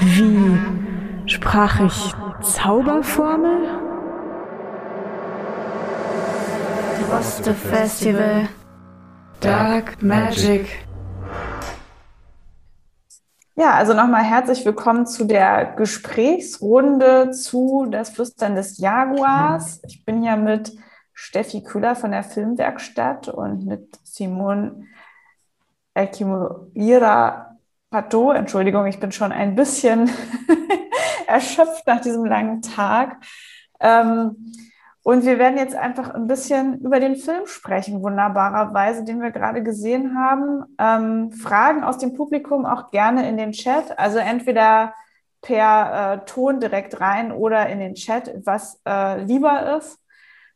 Wie sprach ich Zauberformel? Droste Festival. Dark Magic. Ja, also nochmal herzlich willkommen zu der Gesprächsrunde zu Das Flüstern des Jaguars. Ich bin hier mit Steffi Kühler von der Filmwerkstatt und mit Simon Elkimura Pateau. Entschuldigung, ich bin schon ein bisschen erschöpft nach diesem langen Tag. Ähm, und wir werden jetzt einfach ein bisschen über den Film sprechen, wunderbarerweise, den wir gerade gesehen haben. Ähm, Fragen aus dem Publikum auch gerne in den Chat, also entweder per äh, Ton direkt rein oder in den Chat, was äh, lieber ist.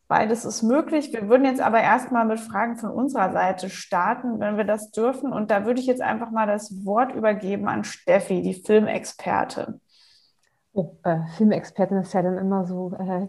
Beides ist möglich. Wir würden jetzt aber erstmal mit Fragen von unserer Seite starten, wenn wir das dürfen. Und da würde ich jetzt einfach mal das Wort übergeben an Steffi, die Filmexperte. Oh, äh, Filmexpertin ist ja dann immer so äh,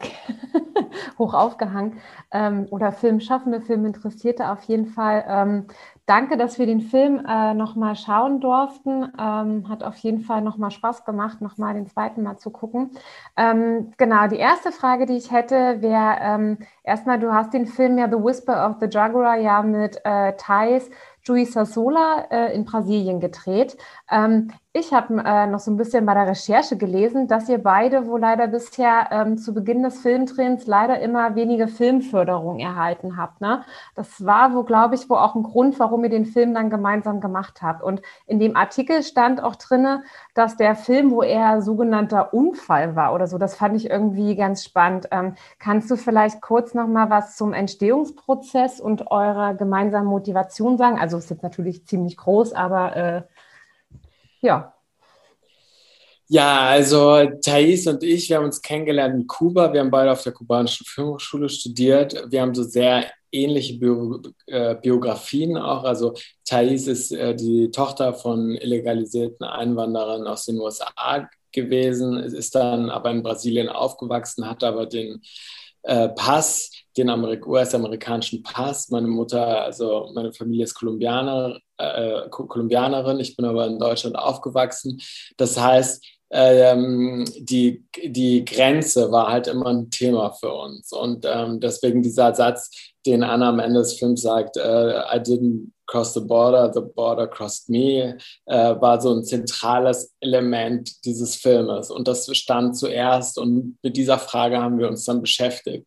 hoch aufgehangen. Ähm, oder Filmschaffende, Filminteressierte auf jeden Fall. Ähm, danke, dass wir den Film äh, nochmal schauen durften. Ähm, hat auf jeden Fall nochmal Spaß gemacht, nochmal den zweiten Mal zu gucken. Ähm, genau, die erste Frage, die ich hätte, wäre ähm, erstmal, du hast den Film ja The Whisper of the Jaguar ja mit äh, Thais Juiza Sola äh, in Brasilien gedreht. Ähm, ich habe äh, noch so ein bisschen bei der Recherche gelesen, dass ihr beide wohl leider bisher ähm, zu Beginn des Filmdrehens leider immer weniger Filmförderung erhalten habt. Ne? Das war wo, glaube ich, wo auch ein Grund, warum ihr den Film dann gemeinsam gemacht habt. Und in dem Artikel stand auch drin, dass der Film, wo er sogenannter Unfall war oder so, das fand ich irgendwie ganz spannend. Ähm, kannst du vielleicht kurz noch mal was zum Entstehungsprozess und eurer gemeinsamen Motivation sagen? Also es ist jetzt natürlich ziemlich groß, aber äh, ja. Ja, also Thais und ich, wir haben uns kennengelernt in Kuba. Wir haben beide auf der kubanischen Filmhochschule studiert. Wir haben so sehr ähnliche Bio, äh, Biografien auch. Also Thais ist äh, die Tochter von illegalisierten Einwanderern aus den USA gewesen, ist dann aber in Brasilien aufgewachsen, hat aber den äh, Pass, den US-amerikanischen Pass. Meine Mutter, also meine Familie ist Kolumbianer, äh, Kolumbianerin, ich bin aber in Deutschland aufgewachsen. Das heißt, ähm, die, die Grenze war halt immer ein Thema für uns. Und ähm, deswegen dieser Satz, den Anna am Ende des Films sagt, äh, I didn't cross the border, the border crossed me, äh, war so ein zentrales Element dieses Filmes. Und das stand zuerst und mit dieser Frage haben wir uns dann beschäftigt.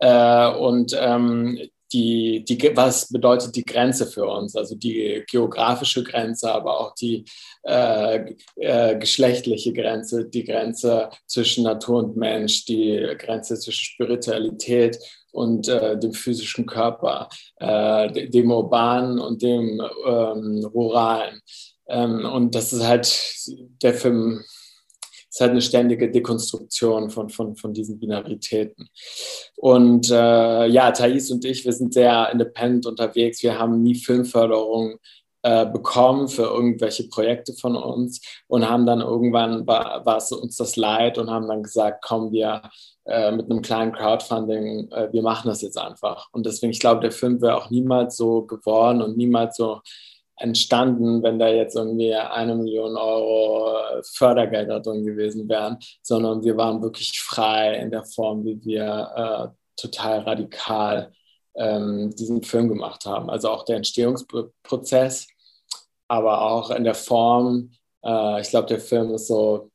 Äh, und ähm, die, die, was bedeutet die Grenze für uns? Also die geografische Grenze, aber auch die äh, äh, geschlechtliche Grenze, die Grenze zwischen Natur und Mensch, die Grenze zwischen Spiritualität und äh, dem physischen Körper, äh, dem urbanen und dem ähm, ruralen. Ähm, und das ist halt der Film ist halt eine ständige Dekonstruktion von, von, von diesen Binaritäten. Und äh, ja, Thais und ich, wir sind sehr independent unterwegs. Wir haben nie Filmförderung äh, bekommen für irgendwelche Projekte von uns und haben dann irgendwann, war, war es uns das leid und haben dann gesagt, kommen wir äh, mit einem kleinen Crowdfunding, äh, wir machen das jetzt einfach. Und deswegen, ich glaube, der Film wäre auch niemals so geworden und niemals so entstanden, wenn da jetzt irgendwie eine Million Euro Fördergelder drin gewesen wären, sondern wir waren wirklich frei in der Form, wie wir äh, total radikal ähm, diesen Film gemacht haben. Also auch der Entstehungsprozess, aber auch in der Form. Äh, ich glaube, der Film ist so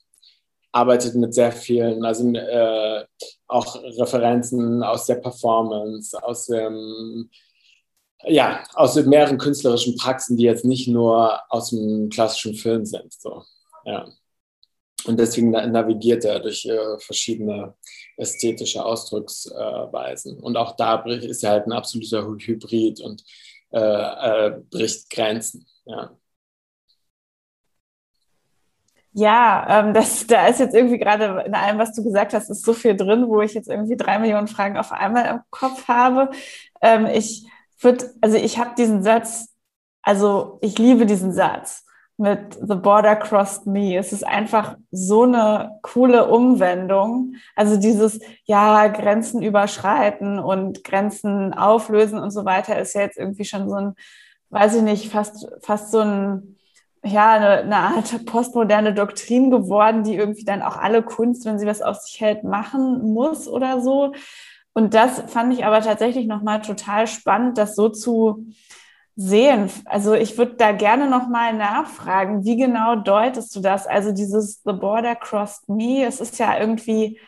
arbeitet mit sehr vielen, also äh, auch Referenzen aus der Performance, aus dem ja, aus mehreren künstlerischen Praxen, die jetzt nicht nur aus dem klassischen Film sind. So. Ja. Und deswegen navigiert er durch äh, verschiedene ästhetische Ausdrucksweisen. Äh, und auch da ist er halt ein absoluter Hybrid und äh, äh, bricht Grenzen. Ja. Ja, ähm, das, da ist jetzt irgendwie gerade in allem, was du gesagt hast, ist so viel drin, wo ich jetzt irgendwie drei Millionen Fragen auf einmal im Kopf habe. Ähm, ich würde, also ich habe diesen Satz, also ich liebe diesen Satz mit The Border Crossed Me. Es ist einfach so eine coole Umwendung. Also dieses, ja, Grenzen überschreiten und Grenzen auflösen und so weiter ist ja jetzt irgendwie schon so ein, weiß ich nicht, fast, fast so ein ja, eine, eine, Art postmoderne Doktrin geworden, die irgendwie dann auch alle Kunst, wenn sie was auf sich hält, machen muss oder so. Und das fand ich aber tatsächlich nochmal total spannend, das so zu sehen. Also ich würde da gerne nochmal nachfragen, wie genau deutest du das? Also dieses The Border Crossed Me, es ist ja irgendwie,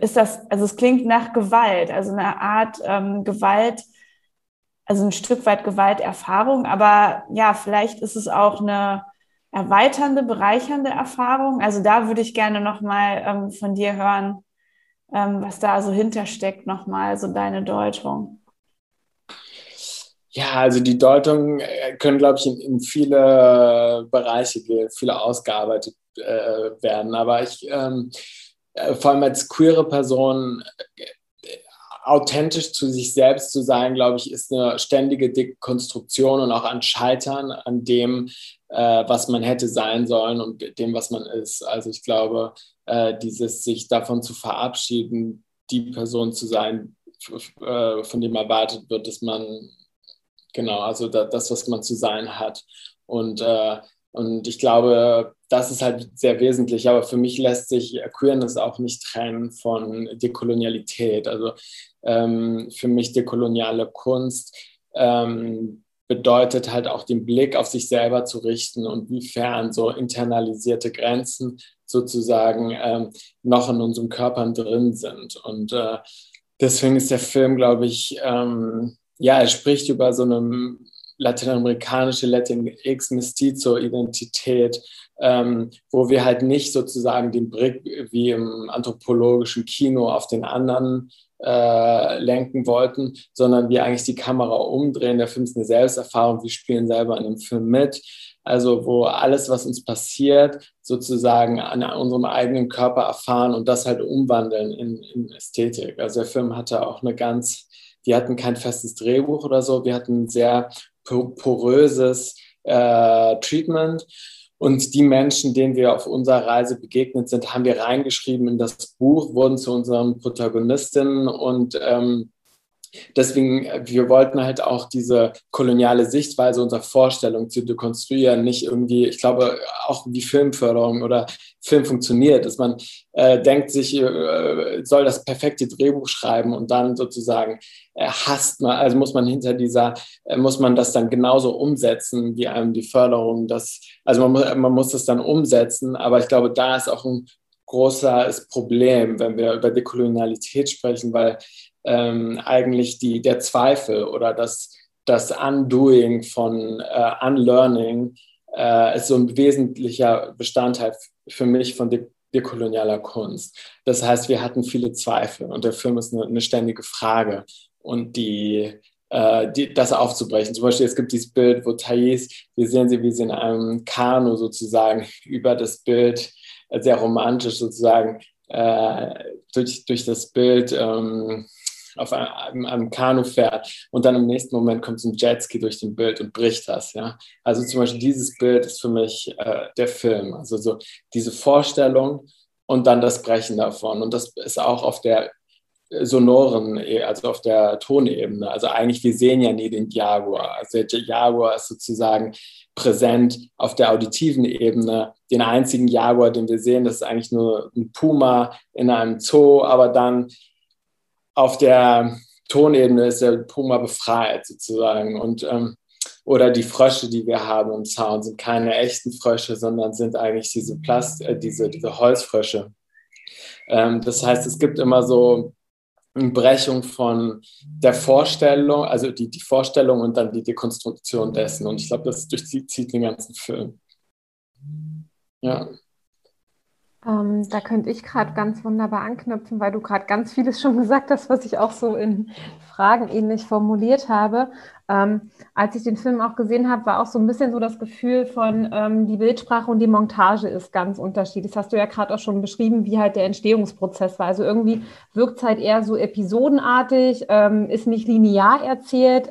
ist das, also es klingt nach Gewalt, also eine Art ähm, Gewalt, also ein Stück weit Gewalterfahrung, aber ja, vielleicht ist es auch eine erweiternde, bereichernde Erfahrung. Also da würde ich gerne nochmal ähm, von dir hören, ähm, was da so hintersteckt, nochmal so deine Deutung. Ja, also die Deutungen äh, können, glaube ich, in, in, viele Bereiche, viele ausgearbeitet äh, werden. Aber ich, ähm, äh, vor allem als queere Person, äh, authentisch zu sich selbst zu sein, glaube ich, ist eine ständige Dekonstruktion und auch ein Scheitern an dem, äh, was man hätte sein sollen und dem, was man ist. Also ich glaube, äh, dieses sich davon zu verabschieden, die Person zu sein, von dem erwartet wird, dass man Genau, also da, das, was man zu sein hat. Und, äh, und ich glaube, das ist halt sehr wesentlich. Aber für mich lässt sich Queerness auch nicht trennen von Dekolonialität. Also ähm, für mich dekoloniale Kunst ähm, bedeutet halt auch den Blick auf sich selber zu richten und wiefern so internalisierte Grenzen sozusagen ähm, noch in unseren Körpern drin sind. Und äh, deswegen ist der Film, glaube ich, ähm, ja, er spricht über so eine lateinamerikanische Latinx Mestizo-Identität, ähm, wo wir halt nicht sozusagen den Blick wie im anthropologischen Kino auf den anderen äh, lenken wollten, sondern wir eigentlich die Kamera umdrehen. Der Film ist eine Selbsterfahrung, wir spielen selber in dem Film mit. Also wo alles, was uns passiert, sozusagen an unserem eigenen Körper erfahren und das halt umwandeln in, in Ästhetik. Also der Film hatte auch eine ganz die hatten kein festes Drehbuch oder so. Wir hatten sehr poröses äh, Treatment. Und die Menschen, denen wir auf unserer Reise begegnet sind, haben wir reingeschrieben in das Buch, wurden zu unseren Protagonistinnen und ähm, Deswegen, äh, wir wollten halt auch diese koloniale Sichtweise unserer Vorstellung zu dekonstruieren, nicht irgendwie, ich glaube, auch wie Filmförderung oder Film funktioniert, dass man äh, denkt sich, äh, soll das perfekte Drehbuch schreiben und dann sozusagen äh, hasst man, also muss man hinter dieser, äh, muss man das dann genauso umsetzen, wie einem die Förderung das, also man muss, man muss das dann umsetzen, aber ich glaube, da ist auch ein großes Problem, wenn wir über Dekolonialität sprechen, weil ähm, eigentlich die, der Zweifel oder das, das Undoing von äh, Unlearning äh, ist so ein wesentlicher Bestandteil für mich von de dekolonialer Kunst. Das heißt, wir hatten viele Zweifel und der Film ist eine, eine ständige Frage und die, äh, die, das aufzubrechen. Zum Beispiel, es gibt dieses Bild, wo Thais, wir sehen sie, wie sie in einem Kanu sozusagen über das Bild, äh, sehr romantisch sozusagen, äh, durch, durch das Bild ähm, auf einem, einem Kanu fährt und dann im nächsten Moment kommt so ein Jetski durch den Bild und bricht das. Ja? Also zum Beispiel dieses Bild ist für mich äh, der Film. Also so diese Vorstellung und dann das Brechen davon. Und das ist auch auf der sonoren, also auf der Tonebene. Also eigentlich, wir sehen ja nie den Jaguar. Also der Jaguar ist sozusagen präsent auf der auditiven Ebene. Den einzigen Jaguar, den wir sehen, das ist eigentlich nur ein Puma in einem Zoo, aber dann auf der Tonebene ist der Puma befreit sozusagen. Und, ähm, oder die Frösche, die wir haben im Zaun, sind keine echten Frösche, sondern sind eigentlich diese, Plast äh, diese, diese Holzfrösche. Ähm, das heißt, es gibt immer so eine Brechung von der Vorstellung, also die, die Vorstellung und dann die Dekonstruktion dessen. Und ich glaube, das durchzieht den ganzen Film. Ja. Ähm, da könnte ich gerade ganz wunderbar anknüpfen, weil du gerade ganz vieles schon gesagt hast, was ich auch so in Fragen ähnlich formuliert habe. Ähm, als ich den Film auch gesehen habe, war auch so ein bisschen so das Gefühl von, ähm, die Bildsprache und die Montage ist ganz unterschiedlich. Das hast du ja gerade auch schon beschrieben, wie halt der Entstehungsprozess war. Also irgendwie wirkt es halt eher so episodenartig, ähm, ist nicht linear erzählt.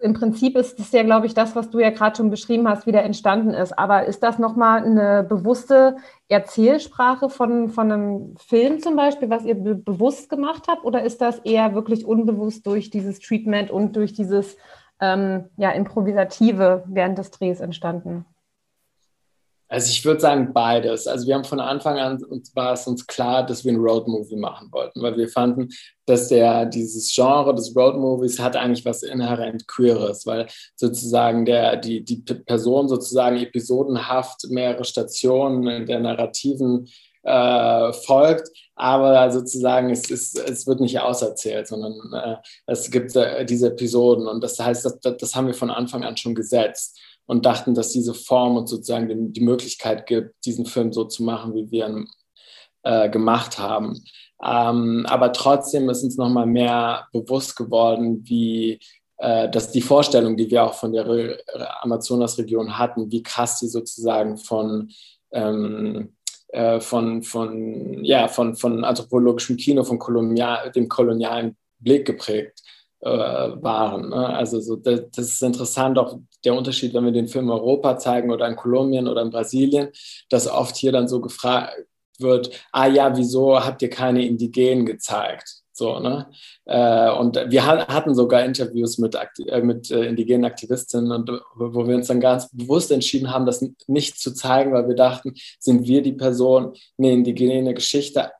Im Prinzip ist das ja, glaube ich, das, was du ja gerade schon beschrieben hast, wie der entstanden ist. Aber ist das nochmal eine bewusste Erzählsprache von, von einem Film zum Beispiel, was ihr be bewusst gemacht habt? Oder ist das eher wirklich unbewusst durch dieses Treatment und durch dieses ähm, ja, Improvisative während des Drehs entstanden? Also ich würde sagen beides. Also wir haben von Anfang an uns war es uns klar, dass wir ein Roadmovie machen wollten, weil wir fanden, dass der dieses Genre des Roadmovies hat eigentlich was inhärent queeres, weil sozusagen der die die Person sozusagen episodenhaft mehrere Stationen in der narrativen äh, folgt, aber sozusagen es, ist, es wird nicht auserzählt, sondern äh, es gibt äh, diese Episoden und das heißt, das, das haben wir von Anfang an schon gesetzt und dachten, dass diese Form uns sozusagen die, die Möglichkeit gibt, diesen Film so zu machen, wie wir ihn äh, gemacht haben. Ähm, aber trotzdem ist uns nochmal mehr bewusst geworden, wie äh, dass die Vorstellung, die wir auch von der Re Amazonas-Region hatten, wie krass die sozusagen von ähm, äh, von, von, ja, von, von anthropologischem Kino, von kolonial, dem kolonialen Blick geprägt äh, waren. Ne? Also so, das, das, ist interessant, auch der Unterschied, wenn wir den Film Europa zeigen oder in Kolumbien oder in Brasilien, dass oft hier dann so gefragt wird, ah ja, wieso habt ihr keine Indigenen gezeigt? So, ne? Äh, und wir hatten sogar Interviews mit, äh, mit äh, indigenen Aktivistinnen, und, wo wir uns dann ganz bewusst entschieden haben, das nicht zu zeigen, weil wir dachten, sind wir die Person, eine indigene Geschichte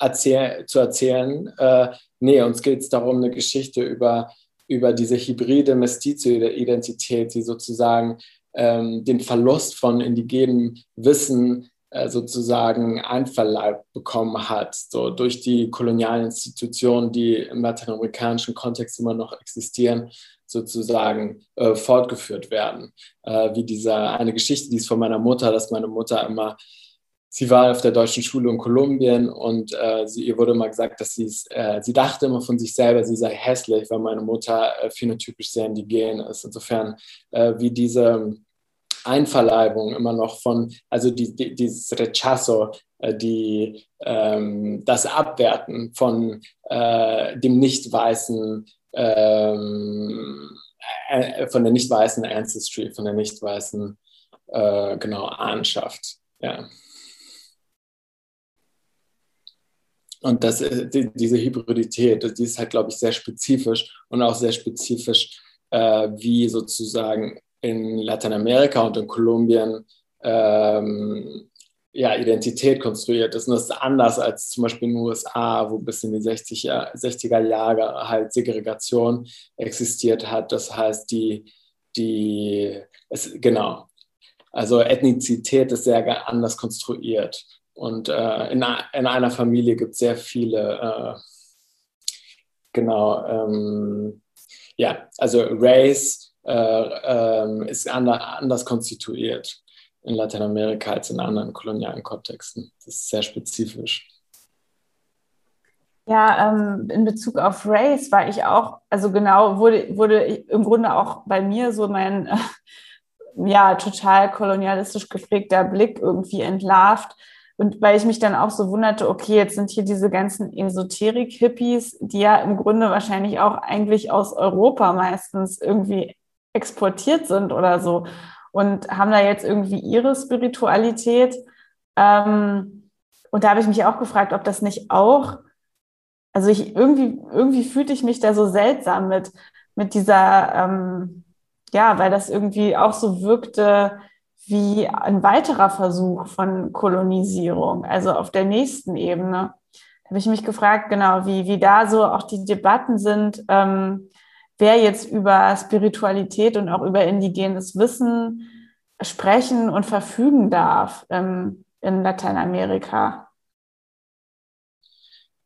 erzähl zu erzählen, äh, nee, uns geht es darum, eine Geschichte über, über diese hybride Mestizo-Identität, die sozusagen ähm, den Verlust von indigenem Wissen äh, sozusagen einverleibt bekommen hat, so durch die kolonialen Institutionen, die im lateinamerikanischen Kontext immer noch existieren, sozusagen äh, fortgeführt werden. Äh, wie diese eine Geschichte, die ist von meiner Mutter, dass meine Mutter immer sie war auf der deutschen Schule in Kolumbien und äh, sie, ihr wurde immer gesagt, dass äh, sie dachte immer von sich selber, sie sei hässlich, weil meine Mutter äh, phänotypisch sehr indigen ist. Insofern, äh, wie diese Einverleibung immer noch von, also die, die, dieses Rechazo, äh, die, ähm, das Abwerten von äh, dem nicht weißen, ähm, von der nicht weißen Ancestry, von der nicht weißen, genau, Ahnschaft. Ja. Und das, äh, die, diese Hybridität, die ist halt, glaube ich, sehr spezifisch und auch sehr spezifisch, äh, wie sozusagen in Lateinamerika und in Kolumbien ähm, ja, Identität konstruiert ist. Und das ist anders als zum Beispiel in den USA, wo bis in die 60er, 60er Jahre halt Segregation existiert hat. Das heißt, die, die es, genau, also Ethnizität ist sehr anders konstruiert. Und äh, in, in, einer Familie gibt es sehr viele, äh, genau, ähm, ja, also Race äh, ähm, ist anders konstituiert in Lateinamerika als in anderen kolonialen Kontexten. Das ist sehr spezifisch. Ja, ähm, in Bezug auf Race war ich auch, also genau, wurde, wurde im Grunde auch bei mir so mein, ja, total kolonialistisch geprägter Blick irgendwie entlarvt und weil ich mich dann auch so wunderte, okay, jetzt sind hier diese ganzen Esoterik-Hippies, die ja im Grunde wahrscheinlich auch eigentlich aus Europa meistens irgendwie exportiert sind oder so und haben da jetzt irgendwie ihre Spiritualität. Ähm, und da habe ich mich auch gefragt, ob das nicht auch, also ich irgendwie, irgendwie fühlte ich mich da so seltsam mit, mit dieser, ähm, ja, weil das irgendwie auch so wirkte, wie ein weiterer Versuch von Kolonisierung, also auf der nächsten Ebene. Da habe ich mich gefragt, genau, wie, wie da so auch die Debatten sind, ähm, wer jetzt über Spiritualität und auch über indigenes Wissen sprechen und verfügen darf ähm, in Lateinamerika.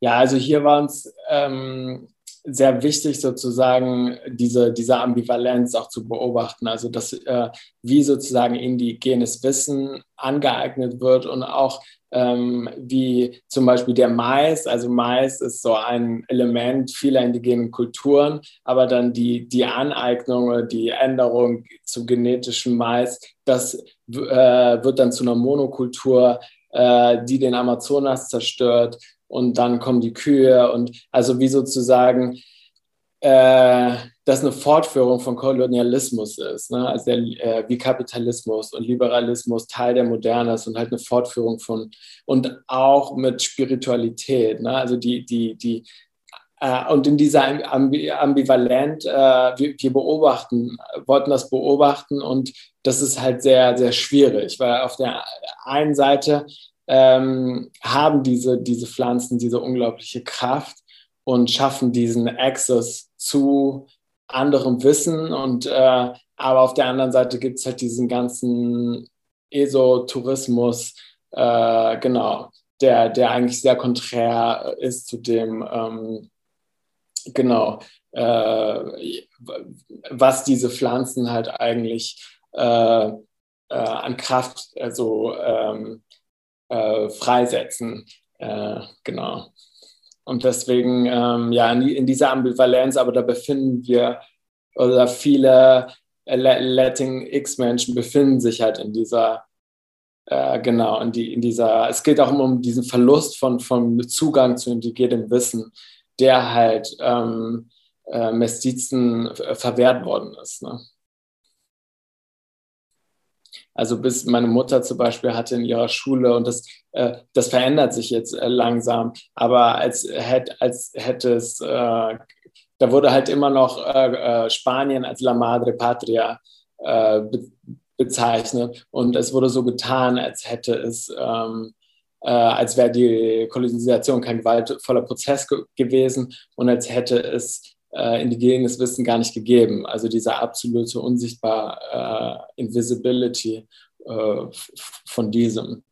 Ja, also hier war uns ähm, sehr wichtig, sozusagen diese, diese Ambivalenz auch zu beobachten. Also, dass, äh, wie sozusagen indigenes Wissen angeeignet wird und auch ähm, wie zum Beispiel der Mais. Also, Mais ist so ein Element vieler indigenen Kulturen, aber dann die, die Aneignung oder die Änderung zu genetischem Mais, das äh, wird dann zu einer Monokultur, äh, die den Amazonas zerstört und dann kommen die Kühe und also wie sozusagen äh, das eine Fortführung von Kolonialismus ist, ne? also der, äh, wie Kapitalismus und Liberalismus Teil der Moderne ist und halt eine Fortführung von und auch mit Spiritualität, ne? also die, die, die äh, und in dieser Ambivalent, äh, wir, wir, beobachten, wollten das beobachten und das ist halt sehr, sehr schwierig, weil auf der einen Seite ähm, haben diese, diese Pflanzen diese unglaubliche Kraft und schaffen diesen Access zu anderem Wissen. Und äh, aber auf der anderen Seite gibt es halt diesen ganzen Esotourismus, äh, genau, der, der eigentlich sehr konträr ist zu dem, ähm, genau, äh, was diese Pflanzen halt eigentlich äh, äh an Kraft also, ähm, äh, freisetzen. Äh, genau. Und deswegen, ähm, ja, in, in, dieser Ambivalenz, aber da befinden wir, oder viele Latin X-Menschen befinden sich halt in dieser, äh, genau, in, die, in dieser, es geht auch um diesen Verlust von, von Zugang zu indigenem Wissen, der halt ähm, äh, Mestizen verwehrt worden ist. Ne? Also bis meine Mutter zum Beispiel hatte in ihrer Schule und das, äh, das verändert sich jetzt äh, langsam, aber als, hätt, als hätte es, äh, da wurde halt immer noch äh, äh, Spanien als La Madre Patria äh, be bezeichnet. Und es wurde so getan, als hätte es ähm, als wäre die Kolonisation kein gewaltvoller Prozess ge gewesen. Und als hätte es äh, indigenes Wissen gar nicht gegeben. Also diese absolute unsichtbar äh, Invisibility äh, von diesem.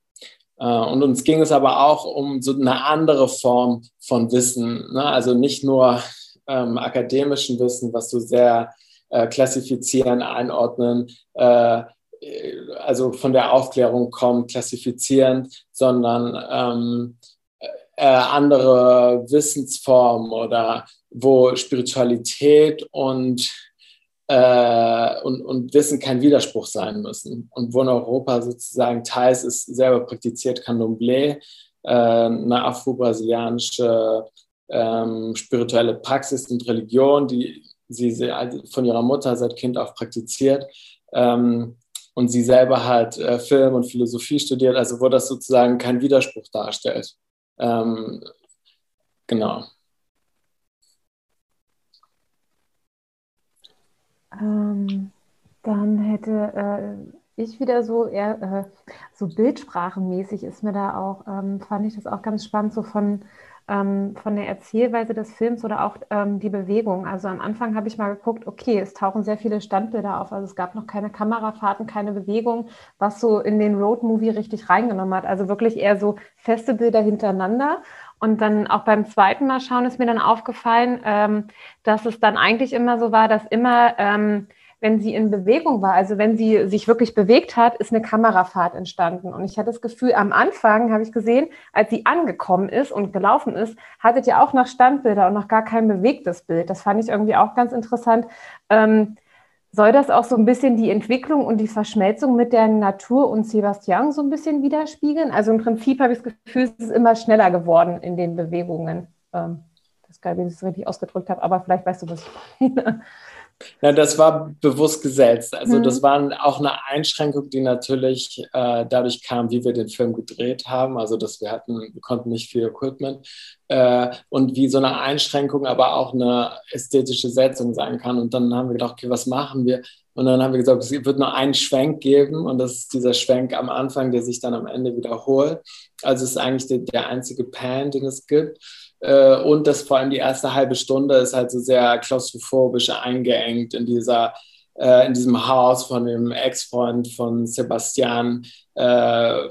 Äh, und uns ging es aber auch um so eine andere Form von Wissen. Ne? Also nicht nur ähm, akademischen Wissen, was so sehr äh, klassifizieren, einordnen, äh, also von der Aufklärung kommt, klassifizierend, sondern ähm, äh, andere Wissensformen oder wo Spiritualität und, äh, und, und Wissen kein Widerspruch sein müssen. Und wo in Europa sozusagen teils ist selber praktiziert Candomblé, äh, eine afro-brasilianische ähm, spirituelle Praxis und Religion, die sie von ihrer Mutter seit Kind auf praktiziert. Ähm, und sie selber hat äh, Film und Philosophie studiert, also wo das sozusagen kein Widerspruch darstellt. Ähm, genau. Ähm, dann hätte äh, ich wieder so eher äh, so bildsprachenmäßig ist mir da auch, ähm, fand ich das auch ganz spannend, so von, ähm, von der Erzählweise des Films oder auch ähm, die Bewegung. Also am Anfang habe ich mal geguckt, okay, es tauchen sehr viele Standbilder auf. Also es gab noch keine Kamerafahrten, keine Bewegung, was so in den Roadmovie richtig reingenommen hat. Also wirklich eher so feste Bilder hintereinander. Und dann auch beim zweiten Mal schauen ist mir dann aufgefallen, ähm, dass es dann eigentlich immer so war, dass immer, ähm, wenn sie in Bewegung war, also wenn sie sich wirklich bewegt hat, ist eine Kamerafahrt entstanden. Und ich hatte das Gefühl, am Anfang habe ich gesehen, als sie angekommen ist und gelaufen ist, hattet ihr auch noch Standbilder und noch gar kein bewegtes Bild. Das fand ich irgendwie auch ganz interessant. Ähm, soll das auch so ein bisschen die Entwicklung und die Verschmelzung mit der Natur und Sebastian so ein bisschen widerspiegeln? Also im Prinzip habe ich das Gefühl, es ist immer schneller geworden in den Bewegungen. Ähm, das ist geil, wie ich es richtig ausgedrückt habe, aber vielleicht weißt du, was ich meine. Ja, das war bewusst gesetzt. Also mhm. das war auch eine Einschränkung, die natürlich äh, dadurch kam, wie wir den Film gedreht haben. Also dass wir hatten, wir konnten nicht viel Equipment äh, und wie so eine Einschränkung, aber auch eine ästhetische Setzung sein kann. Und dann haben wir gedacht, okay, was machen wir? Und dann haben wir gesagt, es wird nur einen Schwenk geben und das ist dieser Schwenk am Anfang, der sich dann am Ende wiederholt. Also es ist eigentlich der, der einzige Pan, den es gibt. Äh, und das vor allem die erste halbe Stunde ist halt so sehr klaustrophobisch eingeengt in dieser äh, in diesem Haus von dem Ex-Freund von Sebastian, äh,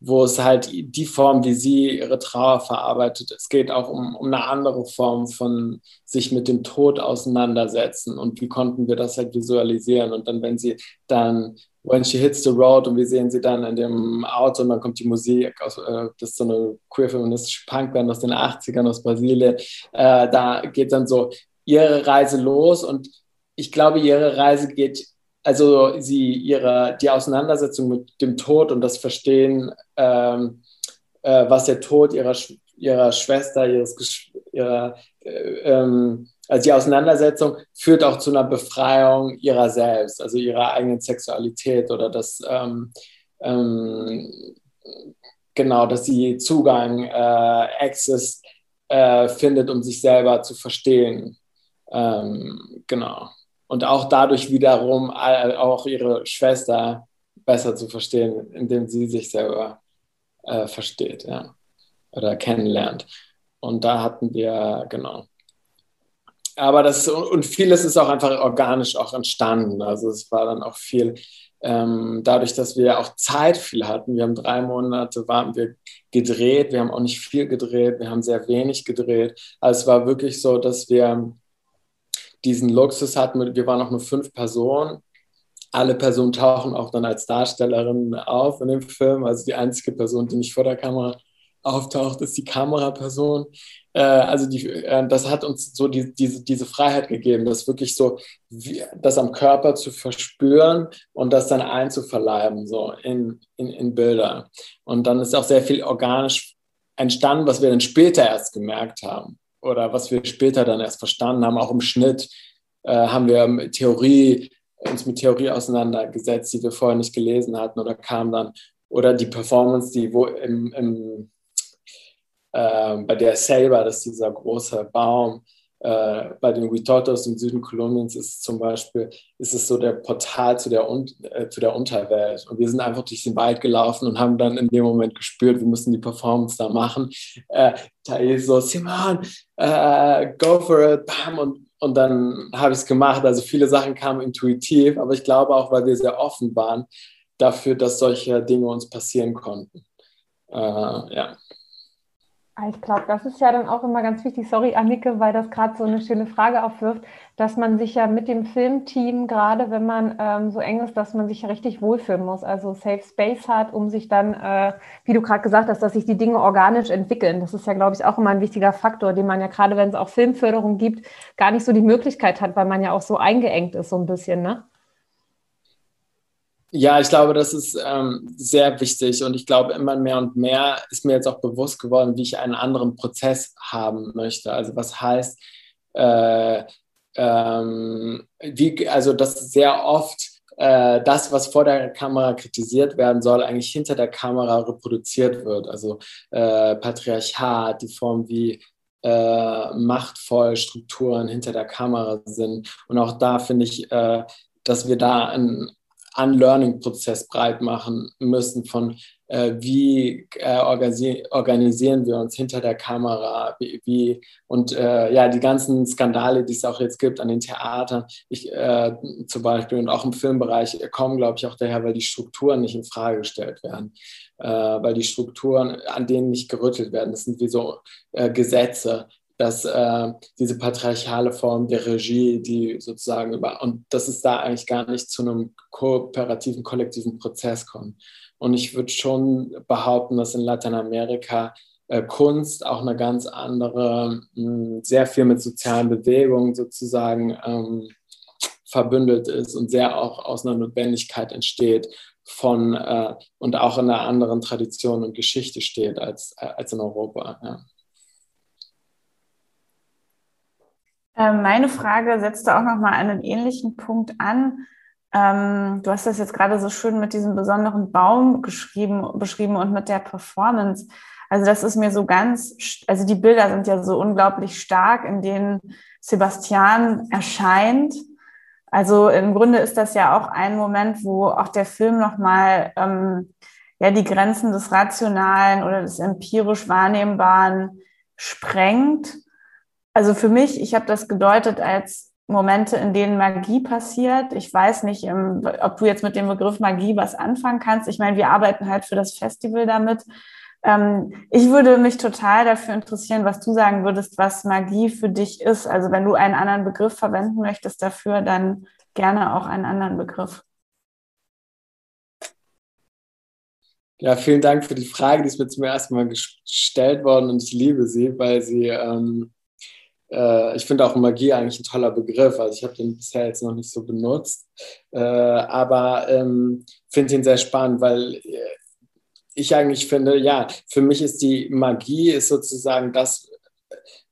wo es halt die Form, wie sie ihre Trauer verarbeitet, es geht auch um, um eine andere Form von sich mit dem Tod auseinandersetzen und wie konnten wir das halt visualisieren und dann, wenn sie dann When She Hits the Road und wir sehen sie dann in dem Auto und dann kommt die Musik aus, äh, das ist so eine queer-feministische Punkband aus den 80ern aus Brasilien. Äh, da geht dann so ihre Reise los und ich glaube, ihre Reise geht, also sie, ihre, die Auseinandersetzung mit dem Tod und das Verstehen, ähm, äh, was der Tod ihrer, ihrer Schwester, ihres, ihrer, äh, ähm, also die Auseinandersetzung führt auch zu einer Befreiung ihrer selbst, also ihrer eigenen Sexualität oder das, ähm, ähm, genau, dass sie Zugang, äh, Access äh, findet, um sich selber zu verstehen. Ähm, genau. Und auch dadurch wiederum auch ihre Schwester besser zu verstehen, indem sie sich selber äh, versteht, ja. Oder kennenlernt. Und da hatten wir, genau. Aber das, und vieles ist auch einfach organisch auch entstanden. Also es war dann auch viel, ähm, dadurch, dass wir auch Zeit viel hatten. Wir haben drei Monate, waren wir gedreht. Wir haben auch nicht viel gedreht. Wir haben sehr wenig gedreht. Also es war wirklich so, dass wir diesen Luxus hatten. Wir waren auch nur fünf Personen. Alle Personen tauchen auch dann als Darstellerin auf in dem Film. Also die einzige Person, die nicht vor der Kamera auftaucht, ist die Kameraperson. Äh, also die, äh, das hat uns so die, diese, diese Freiheit gegeben, das wirklich so, wie, das am Körper zu verspüren und das dann einzuverleiben, so in, in, in Bilder. Und dann ist auch sehr viel organisch entstanden, was wir dann später erst gemerkt haben oder was wir später dann erst verstanden haben, auch im Schnitt äh, haben wir Theorie, uns mit Theorie auseinandergesetzt, die wir vorher nicht gelesen hatten oder kam dann, oder die Performance, die wo im, im äh, bei der Selva, das ist dieser große Baum, äh, bei den Huitotos im Süden Kolumbiens ist zum Beispiel, ist es so der Portal zu der, Un äh, zu der Unterwelt. Und wir sind einfach durch den Wald gelaufen und haben dann in dem Moment gespürt, wir müssen die Performance da machen. Äh, Thais so, Simon, äh, go for it, bam, und, und dann habe ich es gemacht. Also viele Sachen kamen intuitiv, aber ich glaube auch, weil wir sehr offen waren dafür, dass solche Dinge uns passieren konnten. Äh, ja. Ah, ich glaube, das ist ja dann auch immer ganz wichtig, sorry Annike, weil das gerade so eine schöne Frage aufwirft, dass man sich ja mit dem Filmteam, gerade wenn man ähm, so eng ist, dass man sich ja richtig wohlfühlen muss, also Safe Space hat, um sich dann, äh, wie du gerade gesagt hast, dass sich die Dinge organisch entwickeln. Das ist ja, glaube ich, auch immer ein wichtiger Faktor, den man ja gerade, wenn es auch Filmförderung gibt, gar nicht so die Möglichkeit hat, weil man ja auch so eingeengt ist, so ein bisschen, ne? Ja, ich glaube, das ist ähm, sehr wichtig und ich glaube, immer mehr und mehr ist mir jetzt auch bewusst geworden, wie ich einen anderen Prozess haben möchte. Also was heißt, äh, ähm, wie, also dass sehr oft äh, das, was vor der Kamera kritisiert werden soll, eigentlich hinter der Kamera reproduziert wird. Also äh, Patriarchat, die Form, wie äh, machtvoll Strukturen hinter der Kamera sind. Und auch da finde ich, äh, dass wir da ein, Unlearning-Prozess breit machen müssen von äh, wie äh, organisi organisieren wir uns hinter der Kamera, wie, wie und äh, ja, die ganzen Skandale, die es auch jetzt gibt an den Theatern, ich, äh, zum Beispiel und auch im Filmbereich, kommen, glaube ich, auch daher, weil die Strukturen nicht in Frage gestellt werden, äh, weil die Strukturen, an denen nicht gerüttelt werden, das sind wie so äh, Gesetze, dass äh, diese patriarchale Form der Regie, die sozusagen über, und dass es da eigentlich gar nicht zu einem kooperativen, kollektiven Prozess kommt. Und ich würde schon behaupten, dass in Lateinamerika äh, Kunst auch eine ganz andere, mh, hm, sehr viel mit sozialen Bewegungen sozusagen ähm, verbündelt ist und sehr auch aus einer Notwendigkeit entsteht von äh, und auch in einer anderen Tradition und Geschichte steht als, äh, als in Europa. Ja. Ähm, meine Frage setzte auch nochmal einen ähnlichen Punkt an. Ähm, du hast das jetzt gerade so schön mit diesem besonderen Baum geschrieben, beschrieben und mit der Performance. Also das ist mir so ganz, also die Bilder sind ja so unglaublich stark, in denen Sebastian erscheint. Also im Grunde ist das ja auch ein Moment, wo auch der Film nochmal ähm, ja die Grenzen des Rationalen oder des empirisch Wahrnehmbaren sprengt also für mich, ich habe das gedeutet als Momente, in denen Magie passiert. Ich weiß nicht, ähm, ob du jetzt mit dem Begriff Magie was anfangen kannst. Ich meine, wir arbeiten halt für das Festival damit. Ähm, ich würde mich total dafür interessieren, was du sagen würdest, was Magie für dich ist. Also wenn du einen anderen Begriff verwenden möchtest dafür, dann gerne auch einen anderen Begriff. Ja, vielen Dank für die Frage. Die ist mir zum ersten Mal gestellt worden und ich liebe sie, weil sie ähm, äh, ich finde auch Magie eigentlich ein toller Begriff. Also ich habe den bisher jetzt noch nicht so benutzt, äh, aber ähm, finde ihn sehr spannend, weil äh, ich eigentlich finde, ja, für mich ist die Magie ist sozusagen das,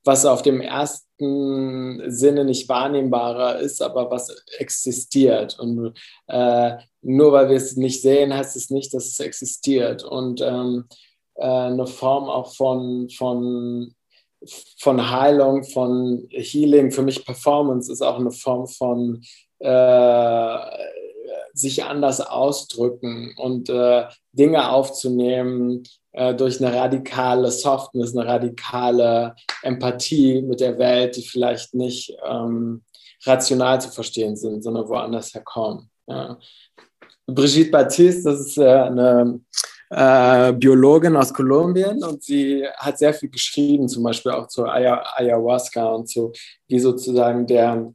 was auf dem ersten Sinne nicht wahrnehmbarer ist, aber was existiert. Und äh, nur weil wir es nicht sehen, heißt es nicht, dass es existiert. Und ähm, äh, eine Form auch von, von von Heilung, von Healing. Für mich Performance ist auch eine Form von äh, sich anders ausdrücken und äh, Dinge aufzunehmen äh, durch eine radikale Softness, eine radikale Empathie mit der Welt, die vielleicht nicht ähm, rational zu verstehen sind, sondern woanders herkommen. Ja. Brigitte Baptiste, das ist äh, eine äh, Biologin aus Kolumbien und sie hat sehr viel geschrieben, zum Beispiel auch zu Ayahuasca und zu, wie sozusagen der,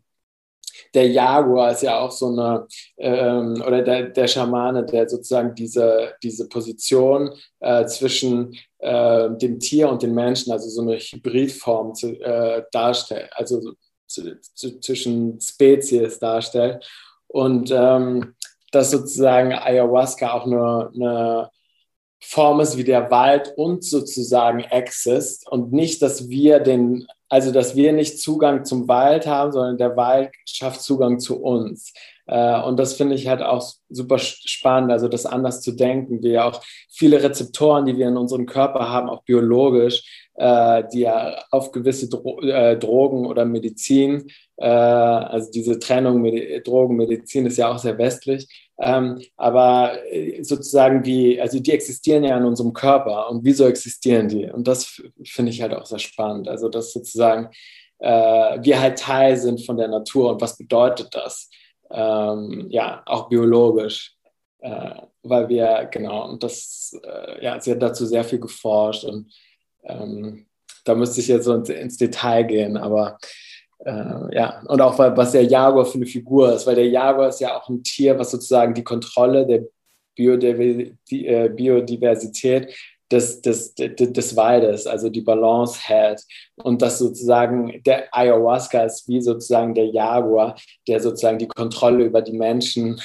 der Jaguar ist ja auch so eine, ähm, oder der, der Schamane, der sozusagen diese, diese Position äh, zwischen äh, dem Tier und dem Menschen, also so eine Hybridform zu, äh, darstellt, also zu, zu, zwischen Spezies darstellt. Und ähm, dass sozusagen Ayahuasca auch eine, eine Form ist wie der Wald und sozusagen Access und nicht, dass wir den, also dass wir nicht Zugang zum Wald haben, sondern der Wald schafft Zugang zu uns. Äh, und das finde ich halt auch super spannend, also das anders zu denken. Wir auch viele Rezeptoren, die wir in unserem Körper haben, auch biologisch, äh, die ja auf gewisse äh, Drogen oder Medizin, also diese Trennung Drogen, Medizin ist ja auch sehr westlich, ähm, aber sozusagen die, also die existieren ja in unserem Körper und wieso existieren die? Und das finde ich halt auch sehr spannend. Also dass sozusagen wir halt Teil sind von der Natur und was bedeutet das? Ähm, ja, auch biologisch, äh, weil wir, genau, und das, äh, ja, sie hat dazu sehr viel geforscht und ähm, da müsste ich jetzt so ins, ins Detail gehen, aber äh, ja, und auch weil, was der Jaguar für eine Figur ist, weil der Jaguar ist ja auch ein Tier, was sozusagen die Kontrolle der äh, Biodiversität des, des, des Waldes, also die Balance hält. Und dass sozusagen der Ayahuasca ist wie sozusagen der Jaguar, der sozusagen die Kontrolle über die Menschen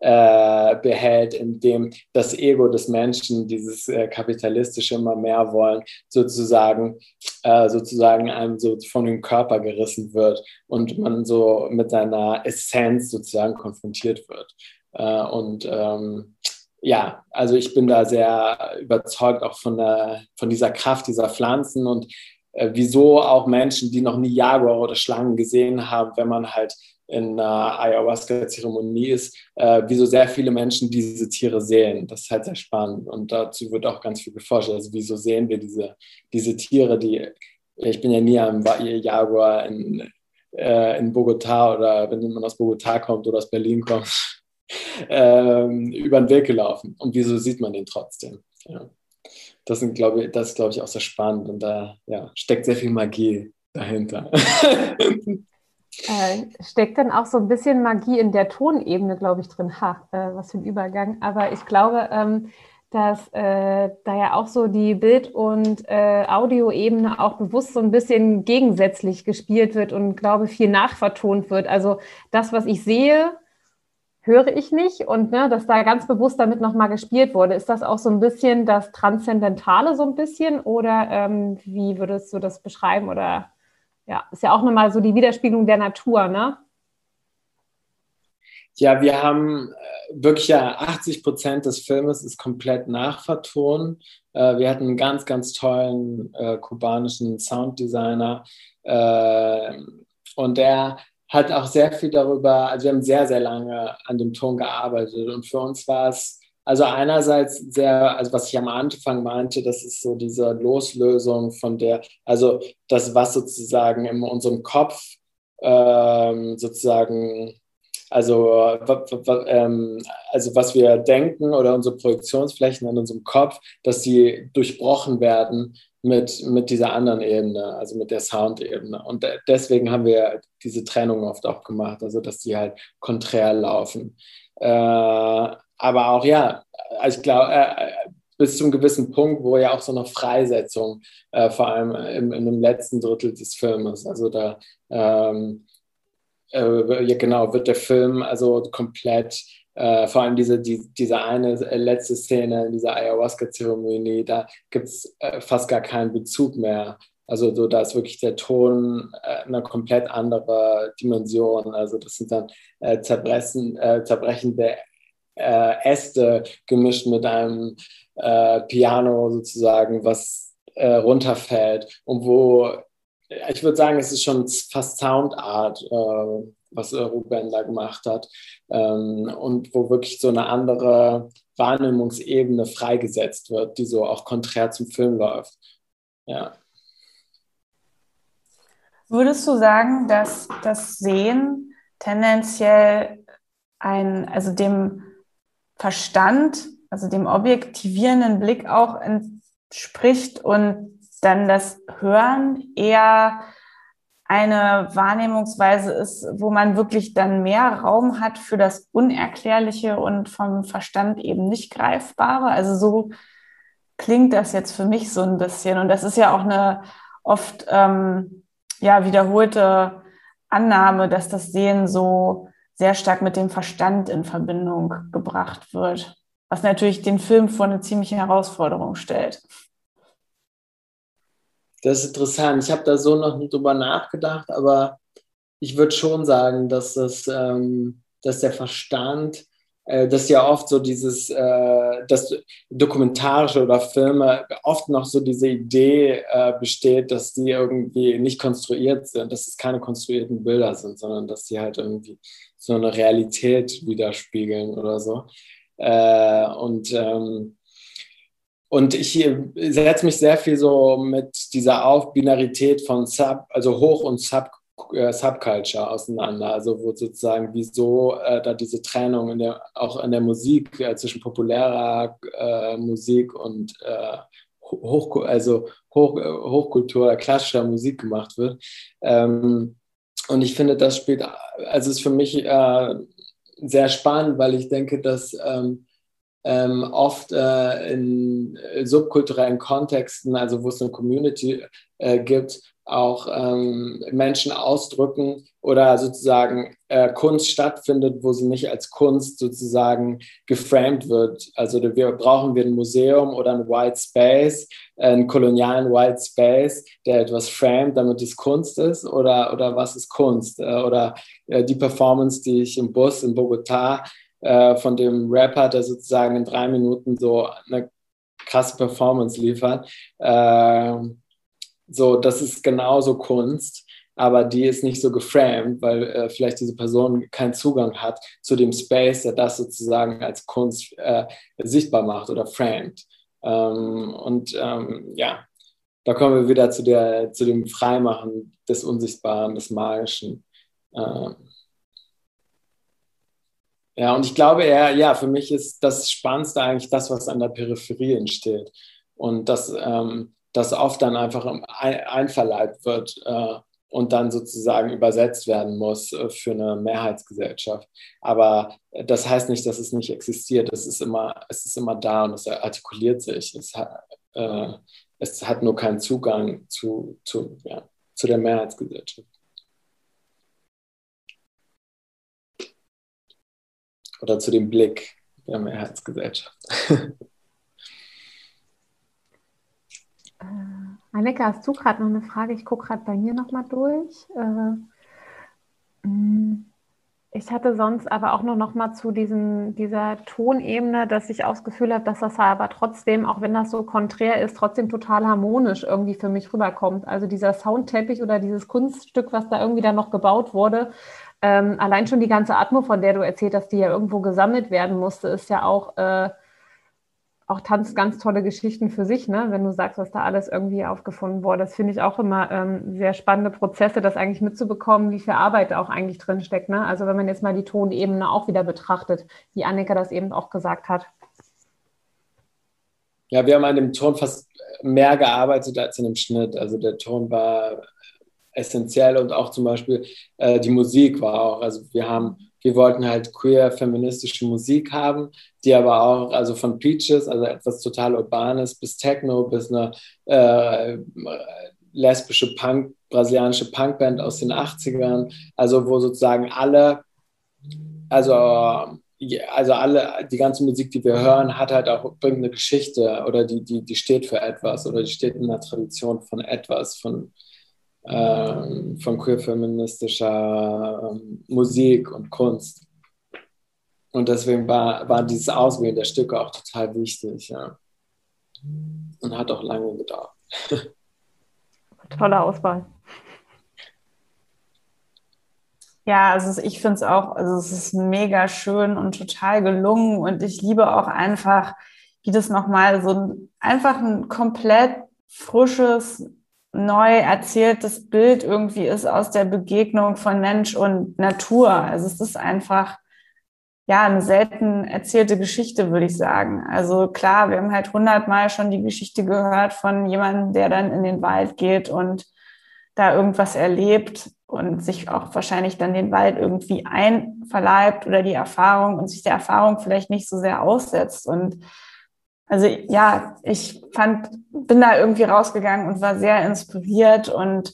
äh, behält, indem das Ego des Menschen, dieses äh, kapitalistische immer mehr wollen, sozusagen, äh, sozusagen einem so von dem Körper gerissen wird und man so mit seiner Essenz sozusagen konfrontiert wird. Äh, und ähm, ja, also ich bin da sehr überzeugt auch von, der, von dieser Kraft dieser Pflanzen und äh, wieso auch Menschen, die noch nie Jaguar oder Schlangen gesehen haben, wenn man halt in einer Ayahuasca-Zeremonie ist, äh, wieso sehr viele Menschen diese Tiere sehen. Das ist halt sehr spannend und dazu wird auch ganz viel geforscht. Also wieso sehen wir diese, diese Tiere, die, ich bin ja nie am Jaguar in, äh, in Bogotá oder wenn man aus Bogotá kommt oder aus Berlin kommt, ähm, über den Weg gelaufen. Und wieso sieht man den trotzdem? Ja. Das, sind, glaube ich, das ist, glaube ich, auch sehr spannend und da ja, steckt sehr viel Magie dahinter. Äh, steckt dann auch so ein bisschen Magie in der Tonebene, glaube ich, drin. Ha, äh, was für ein Übergang. Aber ich glaube, ähm, dass äh, da ja auch so die Bild- und äh, Audioebene auch bewusst so ein bisschen gegensätzlich gespielt wird und glaube viel nachvertont wird. Also das, was ich sehe, höre ich nicht und ne, dass da ganz bewusst damit nochmal gespielt wurde. Ist das auch so ein bisschen das Transzendentale so ein bisschen oder ähm, wie würdest du das beschreiben? Oder ja, ist ja auch nochmal so die Widerspiegelung der Natur, ne? Ja, wir haben äh, wirklich ja 80 Prozent des Filmes ist komplett nachvertonen. Äh, wir hatten einen ganz, ganz tollen äh, kubanischen Sounddesigner äh, und der hat auch sehr viel darüber, also wir haben sehr, sehr lange an dem Ton gearbeitet. Und für uns war es, also einerseits sehr, also was ich am Anfang meinte, das ist so diese Loslösung von der, also das, was sozusagen in unserem Kopf ähm, sozusagen, also, ähm, also was wir denken oder unsere Projektionsflächen in unserem Kopf, dass sie durchbrochen werden mit, mit dieser anderen Ebene, also mit der Sound-Ebene. Und deswegen haben wir diese Trennung oft auch gemacht, also dass die halt konträr laufen. Äh, aber auch, ja, ich glaube, äh, bis zum gewissen Punkt, wo ja auch so eine Freisetzung, äh, vor allem im, in dem letzten Drittel des Filmes, also da, ähm, äh, ja, genau, wird der Film also komplett äh, vor allem diese, die, diese eine äh, letzte Szene in dieser Ayahuasca-Zeremonie, da gibt es äh, fast gar keinen Bezug mehr. Also so, da ist wirklich der Ton äh, eine komplett andere Dimension. Also das sind dann äh, äh, zerbrechende Äste gemischt mit einem Piano sozusagen, was äh, runterfällt und wo, ich würde sagen, es ist schon fast Soundart, äh, was Ruben da gemacht hat ähm, und wo wirklich so eine andere Wahrnehmungsebene freigesetzt wird, die so auch konträr zum Film läuft. Ja. Würdest du sagen, dass das Sehen tendenziell ein, also dem Verstand, also dem objektivierenden Blick auch entspricht und dann das Hören eher eine Wahrnehmungsweise ist, wo man wirklich dann mehr Raum hat für das Unerklärliche und vom Verstand eben nicht greifbare. Also so klingt das jetzt für mich so ein bisschen. Und das ist ja auch eine oft ähm, ja, wiederholte Annahme, dass das Sehen so sehr stark mit dem Verstand in Verbindung gebracht wird, was natürlich den Film vor eine ziemliche Herausforderung stellt. Das ist interessant. Ich habe da so noch nicht drüber nachgedacht, aber ich würde schon sagen, dass, das, ähm, dass der Verstand äh, dass ja oft so dieses, äh, dass dokumentarische oder Filme oft noch so diese Idee äh, besteht, dass die irgendwie nicht konstruiert sind, dass es keine konstruierten Bilder sind, sondern dass die halt irgendwie so eine Realität widerspiegeln oder so. Äh, und ähm, und ich setze mich sehr viel so mit dieser Aufbinarität von Sub, also Hoch- und Sub äh, Subculture auseinander. Also wo sozusagen wieso äh, da diese Trennung in der, auch in der Musik äh, zwischen populärer äh, Musik und äh, Hoch, also Hoch, Hochkultur, klassischer Musik gemacht wird. Ähm, und ich finde, das spielt, also ist für mich äh, sehr spannend, weil ich denke, dass ähm, ähm, oft äh, in subkulturellen Kontexten, also wo es eine Community äh, gibt, auch ähm, Menschen ausdrücken oder sozusagen äh, Kunst stattfindet, wo sie nicht als Kunst sozusagen geframed wird. Also wir brauchen wir ein Museum oder ein White Space, einen kolonialen White Space, der etwas framed, damit es Kunst ist oder, oder was ist Kunst? Äh, oder äh, die Performance, die ich im Bus in Bogota äh, von dem Rapper, der sozusagen in drei Minuten so eine krasse Performance liefert. Äh, so, das ist genauso Kunst, aber die ist nicht so geframed, weil äh, vielleicht diese Person keinen Zugang hat zu dem Space, der das sozusagen als Kunst äh, sichtbar macht oder framed. Ähm, und ähm, ja, da kommen wir wieder zu, der, zu dem Freimachen des Unsichtbaren, des Magischen. Ähm, ja, und ich glaube eher, ja, für mich ist das Spannendste eigentlich das, was an der Peripherie entsteht. Und das, ähm, das oft dann einfach einverleibt wird äh, und dann sozusagen übersetzt werden muss äh, für eine Mehrheitsgesellschaft. Aber das heißt nicht, dass es nicht existiert. Es ist immer, es ist immer da und es artikuliert sich. Es hat, äh, es hat nur keinen Zugang zu, zu, ja, zu der Mehrheitsgesellschaft. Oder zu dem Blick der Mehrheitsgesellschaft. Äh, Anneke, hast du gerade noch eine Frage? Ich gucke gerade bei mir nochmal durch. Äh, mm, ich hatte sonst aber auch nur noch mal zu diesen, dieser Tonebene, dass ich auch das Gefühl habe, dass das aber trotzdem, auch wenn das so konträr ist, trotzdem total harmonisch irgendwie für mich rüberkommt. Also dieser Soundteppich oder dieses Kunststück, was da irgendwie dann noch gebaut wurde, ähm, allein schon die ganze Atmo, von der du erzählt hast, die ja irgendwo gesammelt werden musste, ist ja auch äh, auch Tanz ganz tolle Geschichten für sich, ne? wenn du sagst, was da alles irgendwie aufgefunden wurde. Das finde ich auch immer ähm, sehr spannende Prozesse, das eigentlich mitzubekommen, wie viel Arbeit auch eigentlich drinsteckt. Ne? Also wenn man jetzt mal die Tonebene auch wieder betrachtet, wie Annika das eben auch gesagt hat. Ja, wir haben an dem Ton fast mehr gearbeitet als in dem Schnitt. Also der Ton war essentiell und auch zum Beispiel äh, die Musik war auch. Also wir haben wir wollten halt queer feministische Musik haben, die aber auch, also von Peaches, also etwas total Urbanes, bis Techno, bis eine äh, lesbische Punk, brasilianische Punkband aus den 80ern, also wo sozusagen alle, also also alle, die ganze Musik, die wir hören, hat halt auch irgendeine Geschichte oder die, die, die steht für etwas oder die steht in einer Tradition von etwas, von, von queer-feministischer äh, Musik und Kunst. Und deswegen war, war dieses Auswählen der Stücke auch total wichtig. Ja. und hat auch lange gedauert. Tolle Auswahl. Ja, also ich finde es auch, also es ist mega schön und total gelungen und ich liebe auch einfach, wie das nochmal so ein, einfach ein komplett frisches, neu erzähltes Bild irgendwie ist aus der Begegnung von Mensch und Natur. Also es ist einfach, ja, eine selten erzählte Geschichte, würde ich sagen. Also klar, wir haben halt hundertmal schon die Geschichte gehört von jemandem, der dann in den Wald geht und da irgendwas erlebt und sich auch wahrscheinlich dann den Wald irgendwie einverleibt oder die Erfahrung und sich der Erfahrung vielleicht nicht so sehr aussetzt. Und also ja, ich fand, bin da irgendwie rausgegangen und war sehr inspiriert und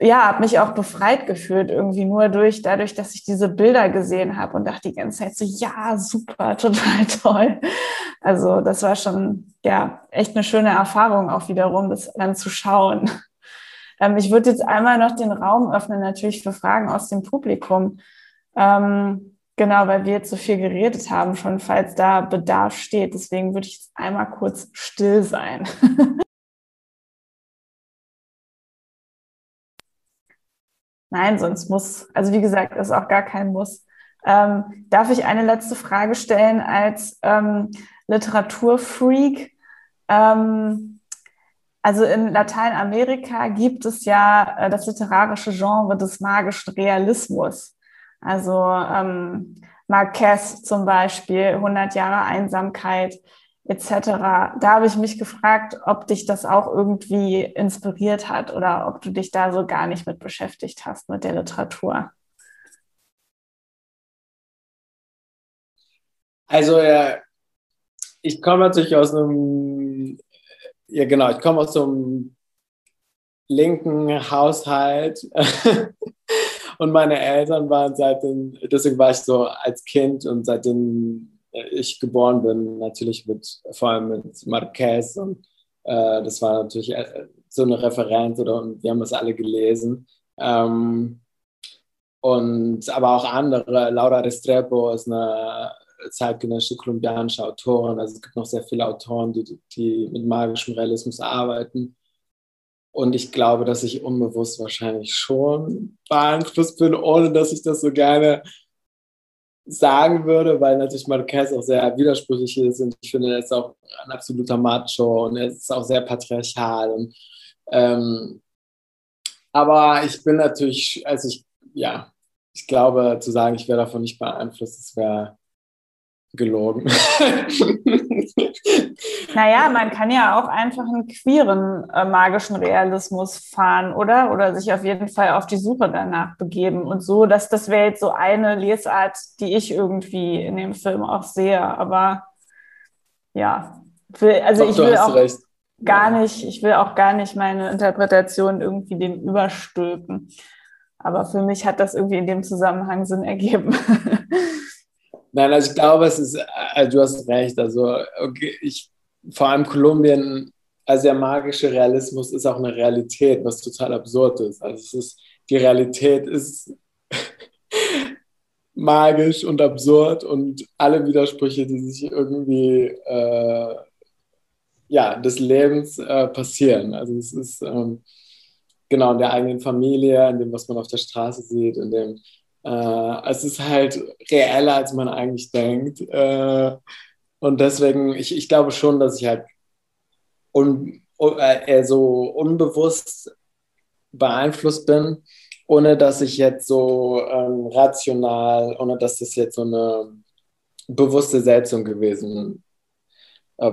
ja, habe mich auch befreit gefühlt irgendwie nur durch dadurch, dass ich diese Bilder gesehen habe und dachte die ganze Zeit so, ja, super, total toll. Also das war schon ja echt eine schöne Erfahrung auch wiederum, das dann zu schauen. Ähm, ich würde jetzt einmal noch den Raum öffnen, natürlich für Fragen aus dem Publikum. Ähm, genau, weil wir jetzt so viel geredet haben, schon falls da Bedarf steht. Deswegen würde ich jetzt einmal kurz still sein. Nein, sonst muss, also wie gesagt, ist auch gar kein Muss. Ähm, darf ich eine letzte Frage stellen als ähm, Literaturfreak? Ähm, also in Lateinamerika gibt es ja äh, das literarische Genre des magischen Realismus. Also ähm, Marquez zum Beispiel, 100 Jahre Einsamkeit etc. Da habe ich mich gefragt, ob dich das auch irgendwie inspiriert hat oder ob du dich da so gar nicht mit beschäftigt hast mit der Literatur. Also ja, ich komme natürlich aus einem ja, genau. Ich komme aus so einem linken Haushalt und meine Eltern waren seitdem, deswegen war ich so als Kind und seitdem ich geboren bin, natürlich mit, vor allem mit Marquez und äh, das war natürlich äh, so eine Referenz oder und wir haben das alle gelesen. Ähm, und aber auch andere, Laura Restrepo ist eine zeitgenössische kolumbianische Autoren. Also es gibt noch sehr viele Autoren, die, die mit magischem Realismus arbeiten. Und ich glaube, dass ich unbewusst wahrscheinlich schon beeinflusst bin, ohne dass ich das so gerne sagen würde, weil natürlich Marquez auch sehr widersprüchlich ist und ich finde, er ist auch ein absoluter Macho und er ist auch sehr patriarchal. Und, ähm, aber ich bin natürlich, also ich, ja, ich glaube, zu sagen, ich wäre davon nicht beeinflusst, das wäre gelogen. naja, man kann ja auch einfach einen queeren äh, magischen Realismus fahren, oder? Oder sich auf jeden Fall auf die Suche danach begeben. Und so, dass das wäre jetzt so eine Lesart, die ich irgendwie in dem Film auch sehe. Aber ja, will, also Doch, ich will auch recht. gar nicht, ich will auch gar nicht meine Interpretation irgendwie dem überstülpen. Aber für mich hat das irgendwie in dem Zusammenhang Sinn ergeben. Nein, also ich glaube, es ist, also du hast recht. Also okay, ich, vor allem Kolumbien, also der magische Realismus ist auch eine Realität, was total absurd ist. Also es ist, die Realität ist magisch und absurd und alle Widersprüche, die sich irgendwie äh, ja, des Lebens äh, passieren. Also es ist ähm, genau in der eigenen Familie, in dem, was man auf der Straße sieht, in dem äh, es ist halt reeller, als man eigentlich denkt. Äh, und deswegen, ich, ich glaube schon, dass ich halt un, äh, so unbewusst beeinflusst bin, ohne dass ich jetzt so ähm, rational, ohne dass das jetzt so eine bewusste Setzung gewesen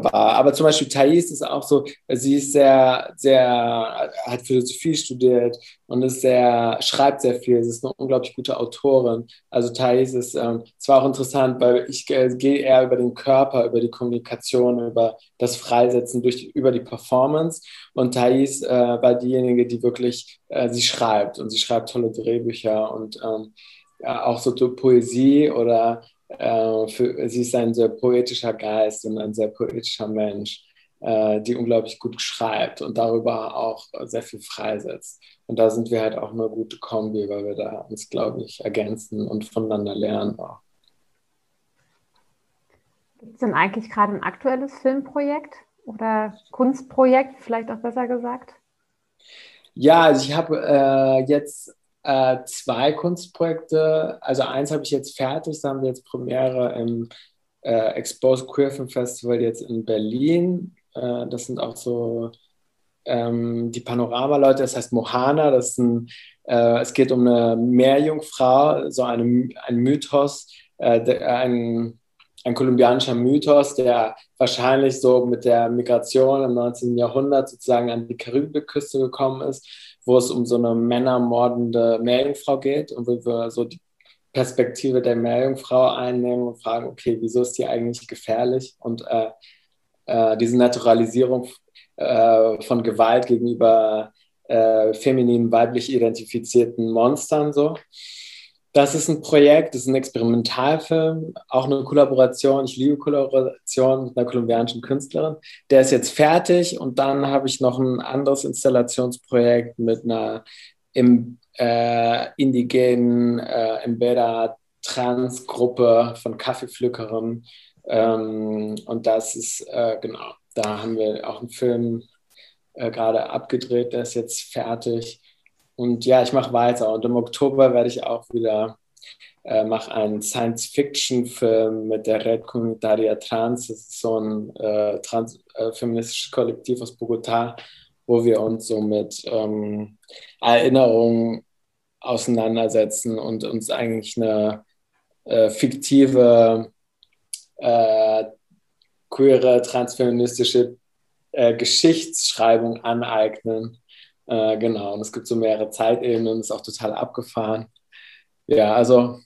war. Aber zum Beispiel Thais ist auch so, sie ist sehr, sehr, hat Philosophie studiert und ist sehr, schreibt sehr viel. Sie ist eine unglaublich gute Autorin. Also Thais ist ähm, zwar auch interessant, weil ich äh, gehe eher über den Körper, über die Kommunikation, über das Freisetzen durch, über die Performance. Und Thais äh, war diejenige, die wirklich, äh, sie schreibt und sie schreibt tolle Drehbücher und ähm, ja, auch so Poesie oder äh, für, sie ist ein sehr poetischer Geist und ein sehr poetischer Mensch, äh, die unglaublich gut schreibt und darüber auch sehr viel freisetzt. Und da sind wir halt auch eine gute Kombi, weil wir da uns, glaube ich, ergänzen und voneinander lernen auch. Gibt es denn eigentlich gerade ein aktuelles Filmprojekt, oder Kunstprojekt, vielleicht auch besser gesagt? Ja, also ich habe äh, jetzt äh, zwei Kunstprojekte. Also eins habe ich jetzt fertig, da haben wir jetzt Premiere im äh, Exposed Queer Film Festival jetzt in Berlin. Äh, das sind auch so ähm, die Panorama-Leute, das heißt Mohana, das ist ein, äh, es geht um eine Meerjungfrau, so eine, ein Mythos, äh, der, ein, ein kolumbianischer Mythos, der wahrscheinlich so mit der Migration im 19. Jahrhundert sozusagen an die Karibikküste gekommen ist, wo es um so eine männermordende Meerjungfrau geht und wo wir so die Perspektive der Meerjungfrau einnehmen und fragen, okay, wieso ist die eigentlich gefährlich? Und äh, äh, diese Naturalisierung äh, von Gewalt gegenüber äh, feminin, weiblich identifizierten Monstern so. Das ist ein Projekt, das ist ein Experimentalfilm, auch eine Kollaboration. Ich liebe Kollaboration mit einer kolumbianischen Künstlerin. Der ist jetzt fertig und dann habe ich noch ein anderes Installationsprojekt mit einer im, äh, indigenen äh, Trans-Gruppe von Kaffeepflückerinnen. Ähm, und das ist, äh, genau, da haben wir auch einen Film äh, gerade abgedreht, der ist jetzt fertig. Und ja, ich mache weiter. Und im Oktober werde ich auch wieder äh, mache einen Science-Fiction-Film mit der Red Comunitaria Trans. Das ist so ein äh, trans, äh, feministisches Kollektiv aus Bogotá, wo wir uns so mit ähm, Erinnerungen auseinandersetzen und uns eigentlich eine äh, fiktive, äh, queere, transfeministische äh, Geschichtsschreibung aneignen äh, genau, und es gibt so mehrere Zeitebenen, ist auch total abgefahren. Ja, also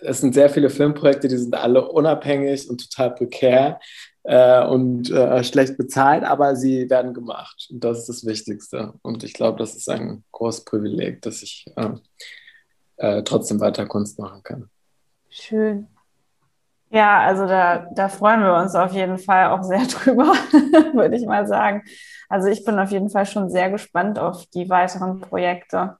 es sind sehr viele Filmprojekte, die sind alle unabhängig und total prekär äh, und äh, schlecht bezahlt, aber sie werden gemacht. Und das ist das Wichtigste. Und ich glaube, das ist ein großes Privileg, dass ich ähm, äh, trotzdem weiter Kunst machen kann. Schön. Ja, also da, da freuen wir uns auf jeden Fall auch sehr drüber, würde ich mal sagen. Also ich bin auf jeden Fall schon sehr gespannt auf die weiteren Projekte.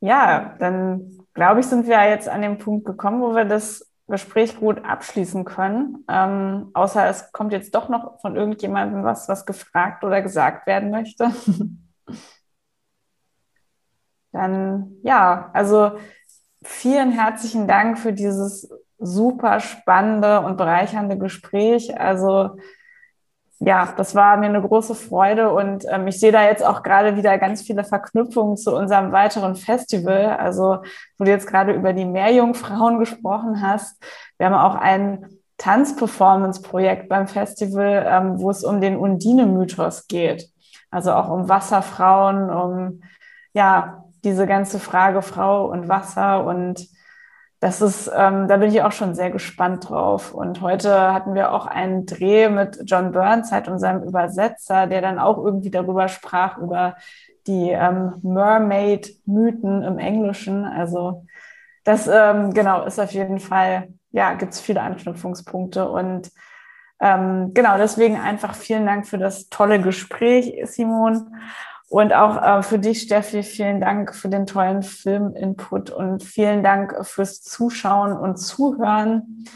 Ja, dann glaube ich, sind wir jetzt an dem Punkt gekommen, wo wir das Gespräch gut abschließen können. Ähm, außer es kommt jetzt doch noch von irgendjemandem was, was gefragt oder gesagt werden möchte. dann ja, also vielen herzlichen Dank für dieses super spannende und bereichernde Gespräch. Also ja, das war mir eine große Freude und ähm, ich sehe da jetzt auch gerade wieder ganz viele Verknüpfungen zu unserem weiteren Festival. Also, wo du jetzt gerade über die Meerjungfrauen gesprochen hast. Wir haben auch ein Tanzperformance-Projekt beim Festival, ähm, wo es um den Undine-Mythos geht. Also auch um Wasserfrauen, um ja, diese ganze Frage Frau und Wasser und das ist, ähm, da bin ich auch schon sehr gespannt drauf. Und heute hatten wir auch einen Dreh mit John Burnside und seinem Übersetzer, der dann auch irgendwie darüber sprach, über die ähm, Mermaid-Mythen im Englischen. Also das ähm, genau ist auf jeden Fall, ja, gibt es viele Anknüpfungspunkte. Und ähm, genau, deswegen einfach vielen Dank für das tolle Gespräch, Simon. Und auch äh, für dich, Steffi, vielen Dank für den tollen Film-Input und vielen Dank fürs Zuschauen und Zuhören.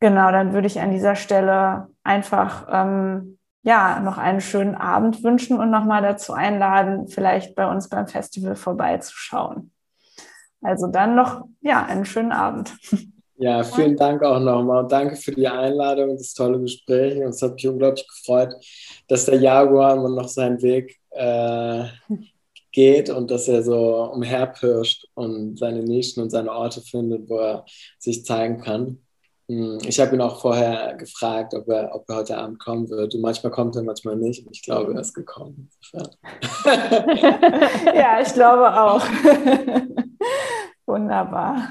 Genau, dann würde ich an dieser Stelle einfach ähm, ja noch einen schönen Abend wünschen und nochmal dazu einladen, vielleicht bei uns beim Festival vorbeizuschauen. Also dann noch ja einen schönen Abend. Ja, vielen Dank auch nochmal und danke für die Einladung, das tolle Gespräch. Und es hat mich unglaublich gefreut, dass der Jaguar noch seinen Weg äh, geht und dass er so umherpirscht und seine Nischen und seine Orte findet, wo er sich zeigen kann. Hm, ich habe ihn auch vorher gefragt, ob er, ob er heute Abend kommen wird. Und manchmal kommt er, manchmal nicht. Und ich glaube, er ist gekommen. ja, ich glaube auch. Wunderbar.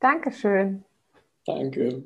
Dankeschön. Danke.